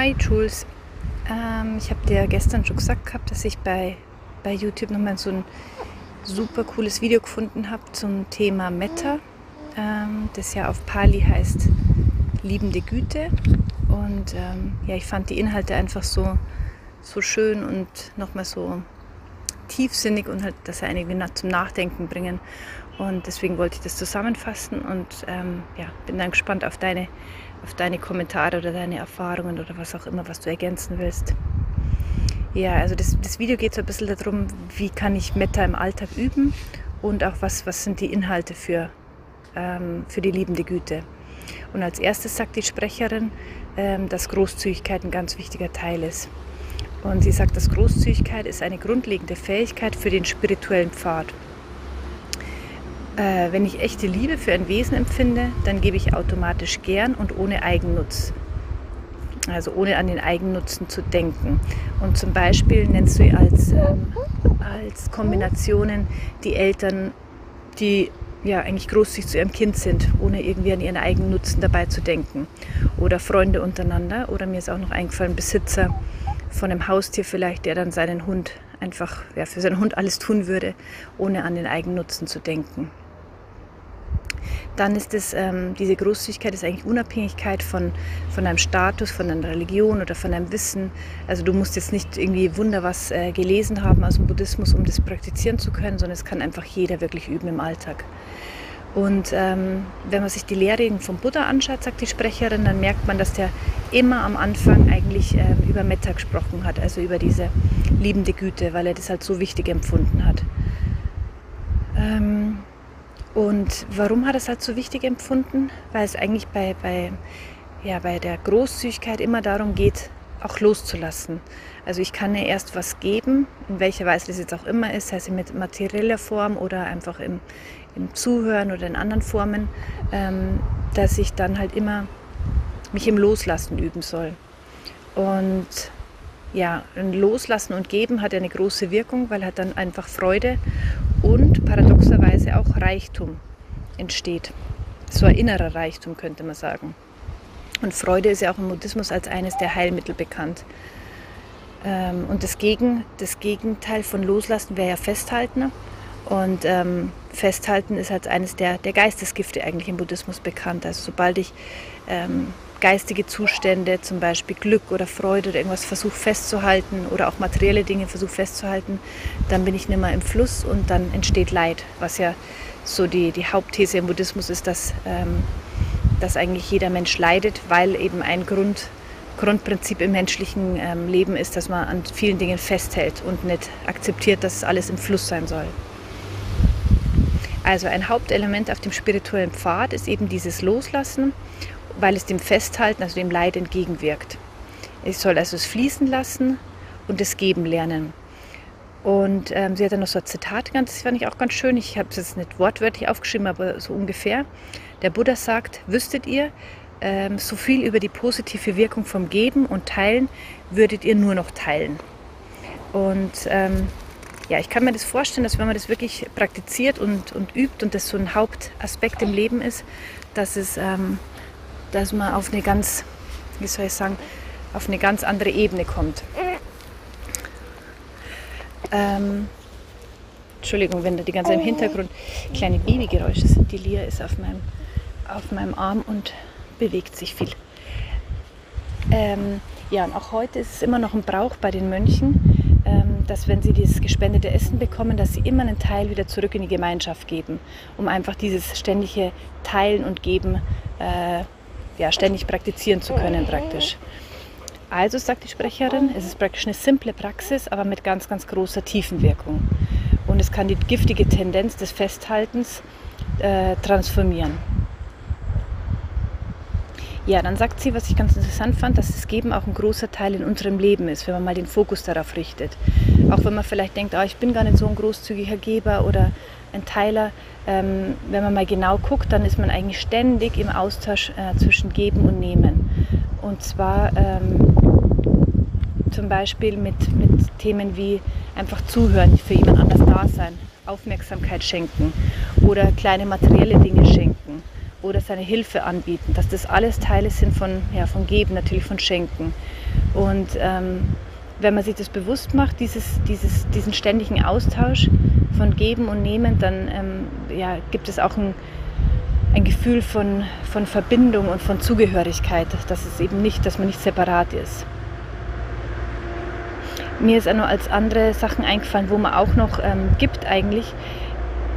Hi Jules, ähm, ich habe dir gestern schon gesagt gehabt, dass ich bei, bei YouTube nochmal so ein super cooles Video gefunden habe zum Thema Metta, ähm, das ja auf Pali heißt liebende Güte. Und ähm, ja, ich fand die Inhalte einfach so, so schön und nochmal so tiefsinnig und halt, dass sie einige zum Nachdenken bringen. Und deswegen wollte ich das zusammenfassen und ähm, ja, bin dann gespannt auf deine, auf deine Kommentare oder deine Erfahrungen oder was auch immer, was du ergänzen willst. Ja, also das, das Video geht so ein bisschen darum, wie kann ich Metta im Alltag üben und auch was, was sind die Inhalte für, ähm, für die liebende Güte. Und als erstes sagt die Sprecherin, ähm, dass Großzügigkeit ein ganz wichtiger Teil ist. Und sie sagt, dass Großzügigkeit ist eine grundlegende Fähigkeit für den spirituellen Pfad. Äh, wenn ich echte Liebe für ein Wesen empfinde, dann gebe ich automatisch gern und ohne Eigennutz. Also ohne an den Eigennutzen zu denken. Und zum Beispiel nennst du als, ähm, als Kombinationen die Eltern, die ja eigentlich großzügig zu ihrem Kind sind, ohne irgendwie an ihren eigenen Nutzen dabei zu denken. Oder Freunde untereinander. Oder mir ist auch noch eingefallen, Besitzer von einem Haustier vielleicht, der dann seinen Hund einfach ja, für seinen Hund alles tun würde, ohne an den eigenen Nutzen zu denken. Dann ist es, ähm, diese Großzügigkeit ist eigentlich Unabhängigkeit von, von deinem Status, von deiner Religion oder von deinem Wissen. Also du musst jetzt nicht irgendwie Wunder was äh, gelesen haben aus dem Buddhismus, um das praktizieren zu können, sondern es kann einfach jeder wirklich üben im Alltag. Und ähm, wenn man sich die Lehrreden vom Buddha anschaut, sagt die Sprecherin, dann merkt man, dass der immer am Anfang eigentlich ähm, über Metta gesprochen hat, also über diese liebende Güte, weil er das halt so wichtig empfunden hat. Ähm, und warum hat er es halt so wichtig empfunden? Weil es eigentlich bei, bei, ja, bei der Großzügigkeit immer darum geht, auch loszulassen. Also ich kann ja erst was geben, in welcher Weise das jetzt auch immer ist, sei es mit materieller Form oder einfach im, im Zuhören oder in anderen Formen, ähm, dass ich dann halt immer mich im Loslassen üben soll. Und ja, ein Loslassen und Geben hat ja eine große Wirkung, weil halt dann einfach Freude und paradoxerweise auch Reichtum entsteht. So ein innerer Reichtum könnte man sagen. Und Freude ist ja auch im Buddhismus als eines der Heilmittel bekannt. Ähm, und das, Gegen, das Gegenteil von Loslassen wäre ja Festhalten. Und ähm, Festhalten ist als eines der, der Geistesgifte eigentlich im Buddhismus bekannt. Also sobald ich ähm, geistige Zustände, zum Beispiel Glück oder Freude oder irgendwas versuche festzuhalten oder auch materielle Dinge versuche festzuhalten, dann bin ich nicht mehr im Fluss und dann entsteht Leid, was ja so die, die Hauptthese im Buddhismus ist, dass, ähm, dass eigentlich jeder Mensch leidet, weil eben ein Grund, Grundprinzip im menschlichen ähm, Leben ist, dass man an vielen Dingen festhält und nicht akzeptiert, dass alles im Fluss sein soll. Also ein Hauptelement auf dem spirituellen Pfad ist eben dieses Loslassen weil es dem Festhalten, also dem Leid entgegenwirkt. Ich soll also es fließen lassen und es geben lernen. Und ähm, sie hat dann noch so ein Zitat, das fand ich auch ganz schön. Ich habe es jetzt nicht wortwörtlich aufgeschrieben, aber so ungefähr. Der Buddha sagt, wüsstet ihr, ähm, so viel über die positive Wirkung vom Geben und Teilen würdet ihr nur noch teilen. Und ähm, ja, ich kann mir das vorstellen, dass wenn man das wirklich praktiziert und, und übt und das so ein Hauptaspekt im Leben ist, dass es ähm, dass man auf eine ganz, wie soll ich sagen, auf eine ganz andere Ebene kommt. Ähm, Entschuldigung, wenn da die ganze im Hintergrund kleine Babygeräusche sind. Die Lia ist auf meinem, auf meinem Arm und bewegt sich viel. Ähm, ja, und auch heute ist es immer noch ein Brauch bei den Mönchen, ähm, dass wenn sie dieses gespendete Essen bekommen, dass sie immer einen Teil wieder zurück in die Gemeinschaft geben, um einfach dieses ständige Teilen und Geben äh, ja, ständig praktizieren zu können praktisch. Also sagt die Sprecherin, es ist praktisch eine simple Praxis, aber mit ganz, ganz großer Tiefenwirkung. Und es kann die giftige Tendenz des Festhaltens äh, transformieren. Ja, dann sagt sie, was ich ganz interessant fand, dass das Geben auch ein großer Teil in unserem Leben ist, wenn man mal den Fokus darauf richtet. Auch wenn man vielleicht denkt, oh, ich bin gar nicht so ein großzügiger Geber oder ein Teiler. Ähm, wenn man mal genau guckt, dann ist man eigentlich ständig im Austausch äh, zwischen Geben und Nehmen. Und zwar ähm, zum Beispiel mit, mit Themen wie einfach zuhören, für jemand anders da sein, Aufmerksamkeit schenken oder kleine materielle Dinge schenken oder seine Hilfe anbieten, dass das alles Teile sind von, ja, von Geben, natürlich von Schenken. Und ähm, wenn man sich das bewusst macht, dieses, dieses, diesen ständigen Austausch von Geben und Nehmen, dann ähm, ja, gibt es auch ein, ein Gefühl von, von Verbindung und von Zugehörigkeit, dass es eben nicht, dass man nicht separat ist. Mir ist auch noch als andere Sachen eingefallen, wo man auch noch ähm, gibt eigentlich.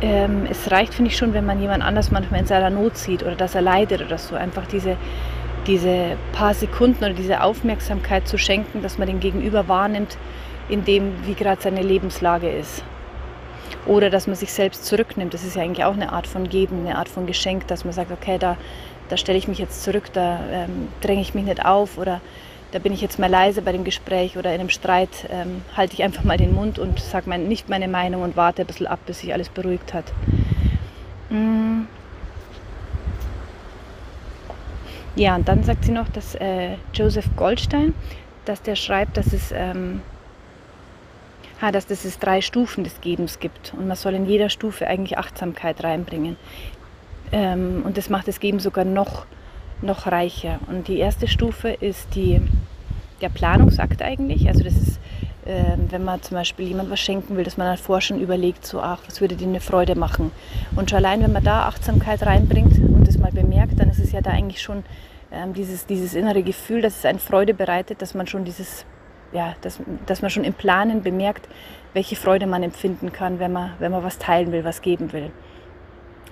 Ähm, es reicht, finde ich schon, wenn man jemand anders manchmal in seiner Not sieht oder dass er leidet oder so. Einfach diese, diese paar Sekunden oder diese Aufmerksamkeit zu schenken, dass man den Gegenüber wahrnimmt, in dem, wie gerade seine Lebenslage ist. Oder dass man sich selbst zurücknimmt. Das ist ja eigentlich auch eine Art von Geben, eine Art von Geschenk, dass man sagt, okay, da, da stelle ich mich jetzt zurück, da ähm, dränge ich mich nicht auf oder da bin ich jetzt mal leise bei dem Gespräch oder in einem Streit, ähm, halte ich einfach mal den Mund und sage mein, nicht meine Meinung und warte ein bisschen ab, bis sich alles beruhigt hat. Mm. Ja, und dann sagt sie noch, dass äh, Joseph Goldstein, dass der schreibt, dass es, ähm, ha, dass es drei Stufen des Gebens gibt und man soll in jeder Stufe eigentlich Achtsamkeit reinbringen. Ähm, und das macht das Geben sogar noch noch reicher. Und die erste Stufe ist die, der Planungsakt eigentlich. Also das ist, äh, wenn man zum Beispiel jemand was schenken will, dass man davor schon überlegt, so, ach, was würde dir eine Freude machen. Und schon allein, wenn man da Achtsamkeit reinbringt und das mal bemerkt, dann ist es ja da eigentlich schon ähm, dieses, dieses innere Gefühl, dass es eine Freude bereitet, dass man schon dieses, ja, dass, dass man schon im Planen bemerkt, welche Freude man empfinden kann, wenn man, wenn man was teilen will, was geben will.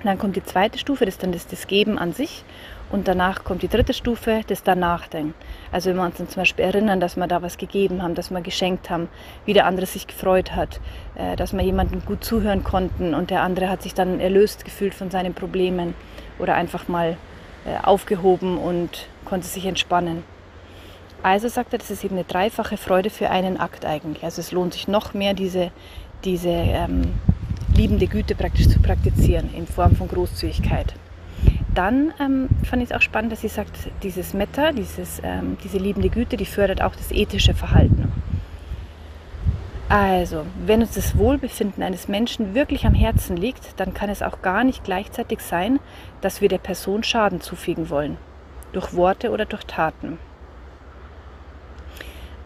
dann kommt die zweite Stufe, das ist dann das, das Geben an sich. Und danach kommt die dritte Stufe, das Danachdenken. Also wenn wir uns dann zum Beispiel erinnern, dass wir da was gegeben haben, dass wir geschenkt haben, wie der andere sich gefreut hat, äh, dass wir jemandem gut zuhören konnten und der andere hat sich dann erlöst gefühlt von seinen Problemen oder einfach mal äh, aufgehoben und konnte sich entspannen. Also sagt er, das ist eben eine dreifache Freude für einen Akt eigentlich. Also es lohnt sich noch mehr, diese, diese ähm, liebende Güte praktisch zu praktizieren in Form von Großzügigkeit dann ähm, fand ich es auch spannend, dass sie sagt, dieses Metta, dieses, ähm, diese liebende Güte, die fördert auch das ethische Verhalten. Also, wenn uns das Wohlbefinden eines Menschen wirklich am Herzen liegt, dann kann es auch gar nicht gleichzeitig sein, dass wir der Person Schaden zufügen wollen, durch Worte oder durch Taten.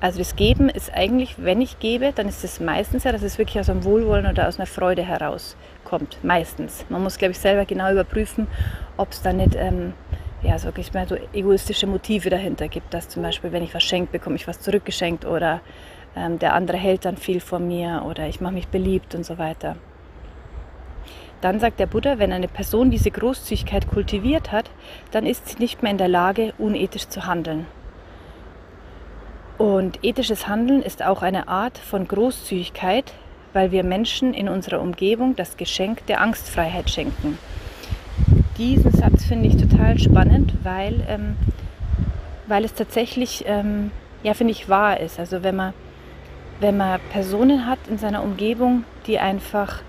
Also das Geben ist eigentlich, wenn ich gebe, dann ist es meistens ja, dass es wirklich aus einem Wohlwollen oder aus einer Freude herauskommt. Meistens. Man muss, glaube ich, selber genau überprüfen, ob es da nicht ähm, ja, so, ich meine, so egoistische Motive dahinter gibt. Dass zum Beispiel, wenn ich was schenke, bekomme ich was zurückgeschenkt oder ähm, der andere hält dann viel von mir oder ich mache mich beliebt und so weiter. Dann sagt der Buddha, wenn eine Person diese Großzügigkeit kultiviert hat, dann ist sie nicht mehr in der Lage, unethisch zu handeln. Und ethisches Handeln ist auch eine Art von Großzügigkeit, weil wir Menschen in unserer Umgebung das Geschenk der Angstfreiheit schenken. Diesen Satz finde ich total spannend, weil, ähm, weil es tatsächlich, ähm, ja, finde ich, wahr ist. Also wenn man, wenn man Personen hat in seiner Umgebung, die einfach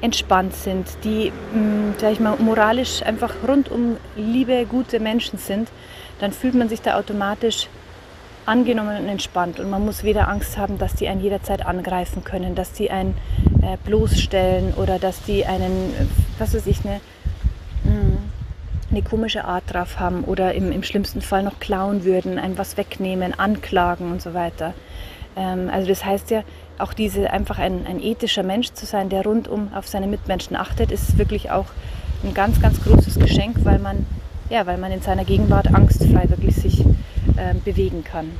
entspannt sind, die, mh, mm, sag ich mal, moralisch einfach rundum liebe, gute Menschen sind, dann fühlt man sich da automatisch angenommen und entspannt und man muss weder Angst haben, dass die einen jederzeit angreifen können, dass die einen äh, bloßstellen oder dass die einen, was weiß ich, eine, hm, eine komische Art drauf haben oder im, im schlimmsten Fall noch klauen würden, einem was wegnehmen, anklagen und so weiter. Ähm, also das heißt ja, auch diese einfach ein, ein ethischer Mensch zu sein, der rundum auf seine Mitmenschen achtet, ist wirklich auch ein ganz, ganz großes Geschenk, weil man, ja, weil man in seiner Gegenwart angstfrei wirklich sich äh, bewegen kann.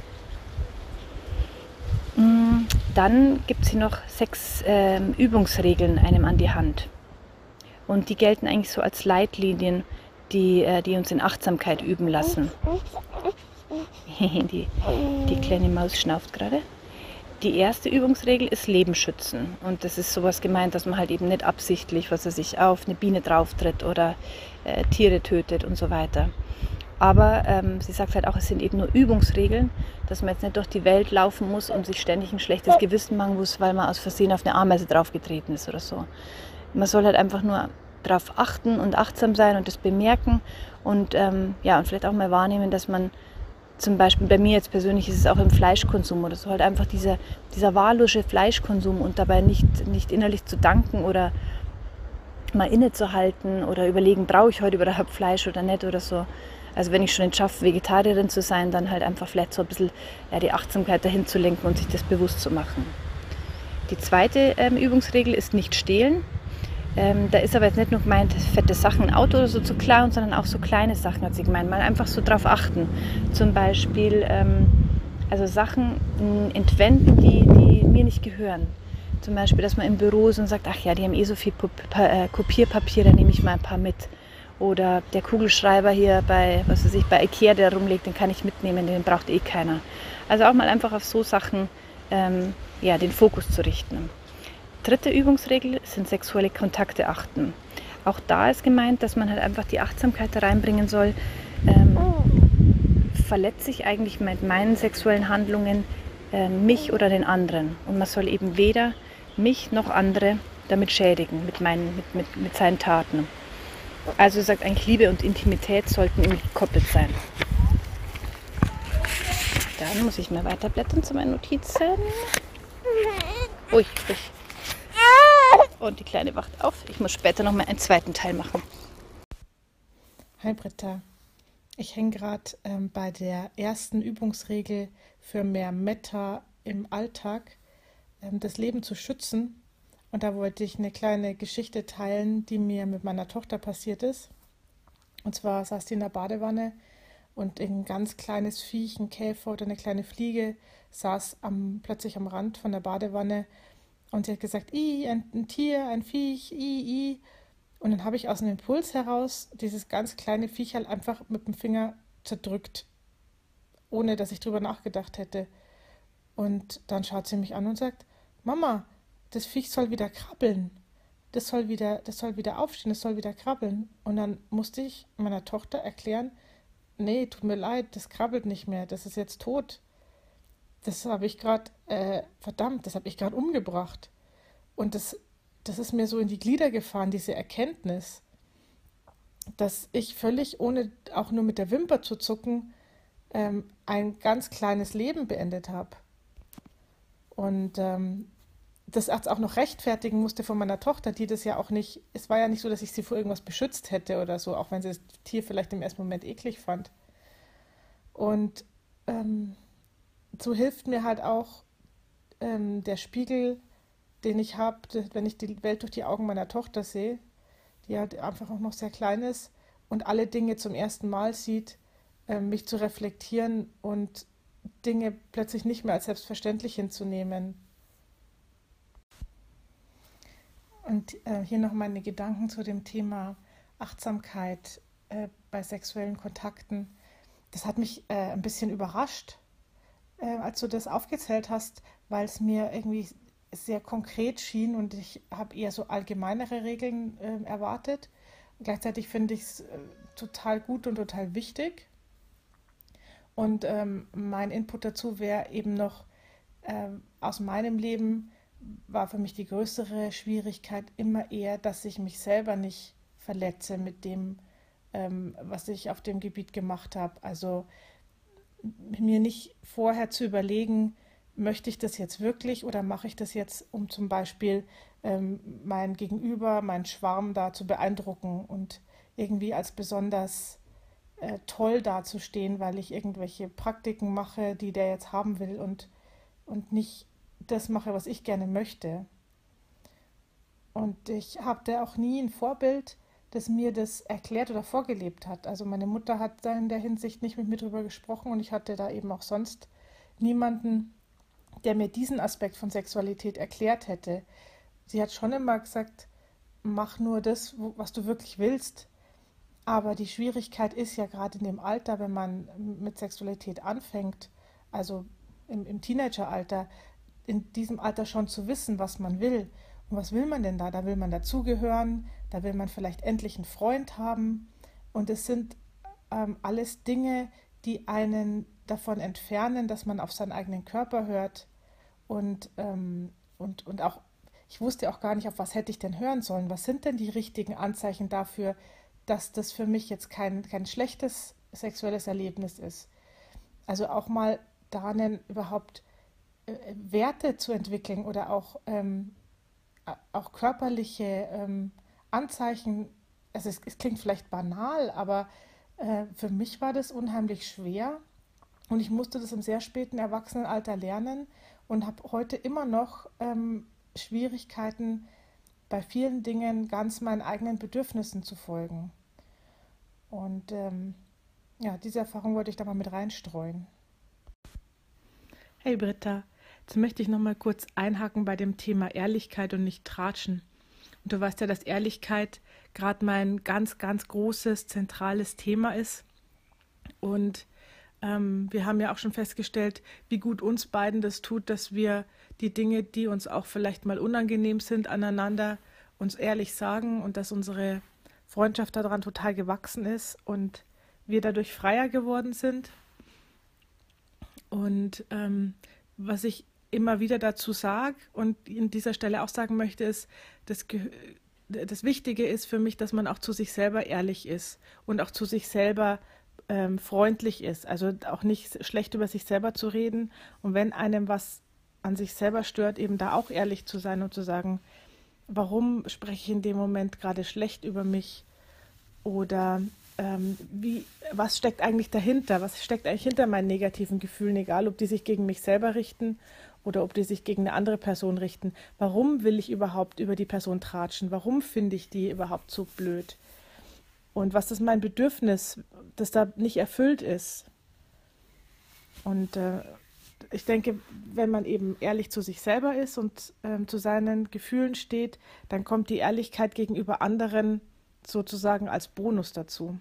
Mm, dann gibt es hier noch sechs äh, Übungsregeln einem an die Hand. Und die gelten eigentlich so als Leitlinien, die, äh, die uns in Achtsamkeit üben lassen. die, die kleine Maus schnauft gerade. Die erste Übungsregel ist Leben schützen. Und das ist sowas gemeint, dass man halt eben nicht absichtlich, was er sich auf eine Biene drauftritt oder äh, Tiere tötet und so weiter. Aber ähm, sie sagt halt auch, es sind eben nur Übungsregeln, dass man jetzt nicht durch die Welt laufen muss und sich ständig ein schlechtes Gewissen machen muss, weil man aus Versehen auf eine Ameise draufgetreten ist oder so. Man soll halt einfach nur darauf achten und achtsam sein und das bemerken und, ähm, ja, und vielleicht auch mal wahrnehmen, dass man zum Beispiel bei mir jetzt persönlich ist es auch im Fleischkonsum oder so halt einfach dieser, dieser wahllose Fleischkonsum und dabei nicht, nicht innerlich zu danken oder mal innezuhalten oder überlegen, brauche ich heute überhaupt Fleisch oder nicht oder so. Also wenn ich schon nicht schaffe, Vegetarierin zu sein, dann halt einfach vielleicht so ein bisschen ja, die Achtsamkeit dahin zu lenken und sich das bewusst zu machen. Die zweite ähm, Übungsregel ist nicht stehlen. Ähm, da ist aber jetzt nicht nur gemeint, fette Sachen, Auto oder so zu klauen, sondern auch so kleine Sachen hat sie gemeint. Mal einfach so drauf achten. Zum Beispiel ähm, also Sachen entwenden, die, die mir nicht gehören. Zum Beispiel, dass man im Büro ist und sagt, ach ja, die haben eh so viel äh, Kopierpapier, da nehme ich mal ein paar mit. Oder der Kugelschreiber hier bei, was weiß ich, bei Ikea, der rumliegt, den kann ich mitnehmen, den braucht eh keiner. Also auch mal einfach auf so Sachen ähm, ja, den Fokus zu richten. Dritte Übungsregel sind sexuelle Kontakte achten. Auch da ist gemeint, dass man halt einfach die Achtsamkeit da reinbringen soll. Ähm, verletze ich eigentlich mit meinen sexuellen Handlungen äh, mich oder den anderen? Und man soll eben weder mich noch andere damit schädigen, mit, meinen, mit, mit, mit seinen Taten. Also sagt eigentlich, Liebe und Intimität sollten irgendwie gekoppelt sein. Dann muss ich mal weiterblättern zu meinen Notizen. Ui, ui. Und die Kleine wacht auf. Ich muss später noch mal einen zweiten Teil machen. Hi Britta. Ich hänge gerade ähm, bei der ersten Übungsregel für mehr Meta im Alltag, das Leben zu schützen. Und da wollte ich eine kleine Geschichte teilen, die mir mit meiner Tochter passiert ist. Und zwar saß sie in der Badewanne und ein ganz kleines Viech, ein Käfer oder eine kleine Fliege saß am, plötzlich am Rand von der Badewanne und sie hat gesagt, i, ein, ein Tier, ein Viech, i, i. Und dann habe ich aus einem Impuls heraus dieses ganz kleine Viech halt einfach mit dem Finger zerdrückt, ohne dass ich drüber nachgedacht hätte. Und dann schaut sie mich an und sagt, Mama, das Viech soll wieder krabbeln. Das soll wieder, das soll wieder aufstehen, das soll wieder krabbeln. Und dann musste ich meiner Tochter erklären, nee, tut mir leid, das krabbelt nicht mehr, das ist jetzt tot. Das habe ich gerade, äh, verdammt, das habe ich gerade umgebracht. Und das, das ist mir so in die Glieder gefahren, diese Erkenntnis, dass ich völlig ohne auch nur mit der Wimper zu zucken ähm, ein ganz kleines Leben beendet habe. Und ähm, das auch noch rechtfertigen musste von meiner Tochter, die das ja auch nicht, es war ja nicht so, dass ich sie vor irgendwas beschützt hätte oder so, auch wenn sie das Tier vielleicht im ersten Moment eklig fand. Und ähm, so hilft mir halt auch ähm, der Spiegel, den ich habe, wenn ich die Welt durch die Augen meiner Tochter sehe, die halt einfach auch noch sehr klein ist und alle Dinge zum ersten Mal sieht, äh, mich zu reflektieren und Dinge plötzlich nicht mehr als selbstverständlich hinzunehmen. Und äh, hier noch meine Gedanken zu dem Thema Achtsamkeit äh, bei sexuellen Kontakten. Das hat mich äh, ein bisschen überrascht, äh, als du das aufgezählt hast, weil es mir irgendwie sehr konkret schien und ich habe eher so allgemeinere Regeln äh, erwartet. gleichzeitig finde ich es äh, total gut und total wichtig. Und ähm, mein Input dazu wäre eben noch aus meinem Leben war für mich die größere Schwierigkeit immer eher, dass ich mich selber nicht verletze mit dem, ähm, was ich auf dem Gebiet gemacht habe. Also mir nicht vorher zu überlegen, möchte ich das jetzt wirklich oder mache ich das jetzt, um zum Beispiel ähm, mein Gegenüber, meinen Schwarm da zu beeindrucken und irgendwie als besonders äh, toll dazustehen, weil ich irgendwelche Praktiken mache, die der jetzt haben will und, und nicht das mache, was ich gerne möchte. Und ich habe auch nie ein Vorbild, das mir das erklärt oder vorgelebt hat. Also meine Mutter hat da in der Hinsicht nicht mit mir drüber gesprochen und ich hatte da eben auch sonst niemanden, der mir diesen Aspekt von Sexualität erklärt hätte. Sie hat schon immer gesagt, mach nur das, was du wirklich willst. Aber die Schwierigkeit ist ja gerade in dem Alter, wenn man mit Sexualität anfängt, also im, im Teenageralter, in diesem Alter schon zu wissen, was man will. Und was will man denn da? Da will man dazugehören, da will man vielleicht endlich einen Freund haben. Und es sind ähm, alles Dinge, die einen davon entfernen, dass man auf seinen eigenen Körper hört. Und, ähm, und, und auch, ich wusste auch gar nicht, auf was hätte ich denn hören sollen. Was sind denn die richtigen Anzeichen dafür, dass das für mich jetzt kein, kein schlechtes sexuelles Erlebnis ist? Also auch mal darin überhaupt äh, Werte zu entwickeln oder auch, ähm, auch körperliche ähm, Anzeichen, es, ist, es klingt vielleicht banal, aber äh, für mich war das unheimlich schwer und ich musste das im sehr späten Erwachsenenalter lernen und habe heute immer noch ähm, Schwierigkeiten, bei vielen Dingen ganz meinen eigenen Bedürfnissen zu folgen. Und ähm, ja, diese Erfahrung wollte ich da mal mit reinstreuen. Hey Britta, jetzt möchte ich noch mal kurz einhaken bei dem Thema Ehrlichkeit und nicht Tratschen. Und du weißt ja, dass Ehrlichkeit gerade mein ganz, ganz großes, zentrales Thema ist. Und ähm, wir haben ja auch schon festgestellt, wie gut uns beiden das tut, dass wir die Dinge, die uns auch vielleicht mal unangenehm sind, aneinander uns ehrlich sagen und dass unsere Freundschaft daran total gewachsen ist und wir dadurch freier geworden sind. Und ähm, was ich immer wieder dazu sage und in dieser Stelle auch sagen möchte, ist, das, das Wichtige ist für mich, dass man auch zu sich selber ehrlich ist und auch zu sich selber ähm, freundlich ist. Also auch nicht schlecht über sich selber zu reden und wenn einem was an sich selber stört, eben da auch ehrlich zu sein und zu sagen, warum spreche ich in dem Moment gerade schlecht über mich oder ähm, wie, was steckt eigentlich dahinter? Was steckt eigentlich hinter meinen negativen Gefühlen, egal ob die sich gegen mich selber richten oder ob die sich gegen eine andere Person richten? Warum will ich überhaupt über die Person tratschen? Warum finde ich die überhaupt so blöd? Und was ist mein Bedürfnis, das da nicht erfüllt ist? Und äh, ich denke, wenn man eben ehrlich zu sich selber ist und ähm, zu seinen Gefühlen steht, dann kommt die Ehrlichkeit gegenüber anderen sozusagen als Bonus dazu.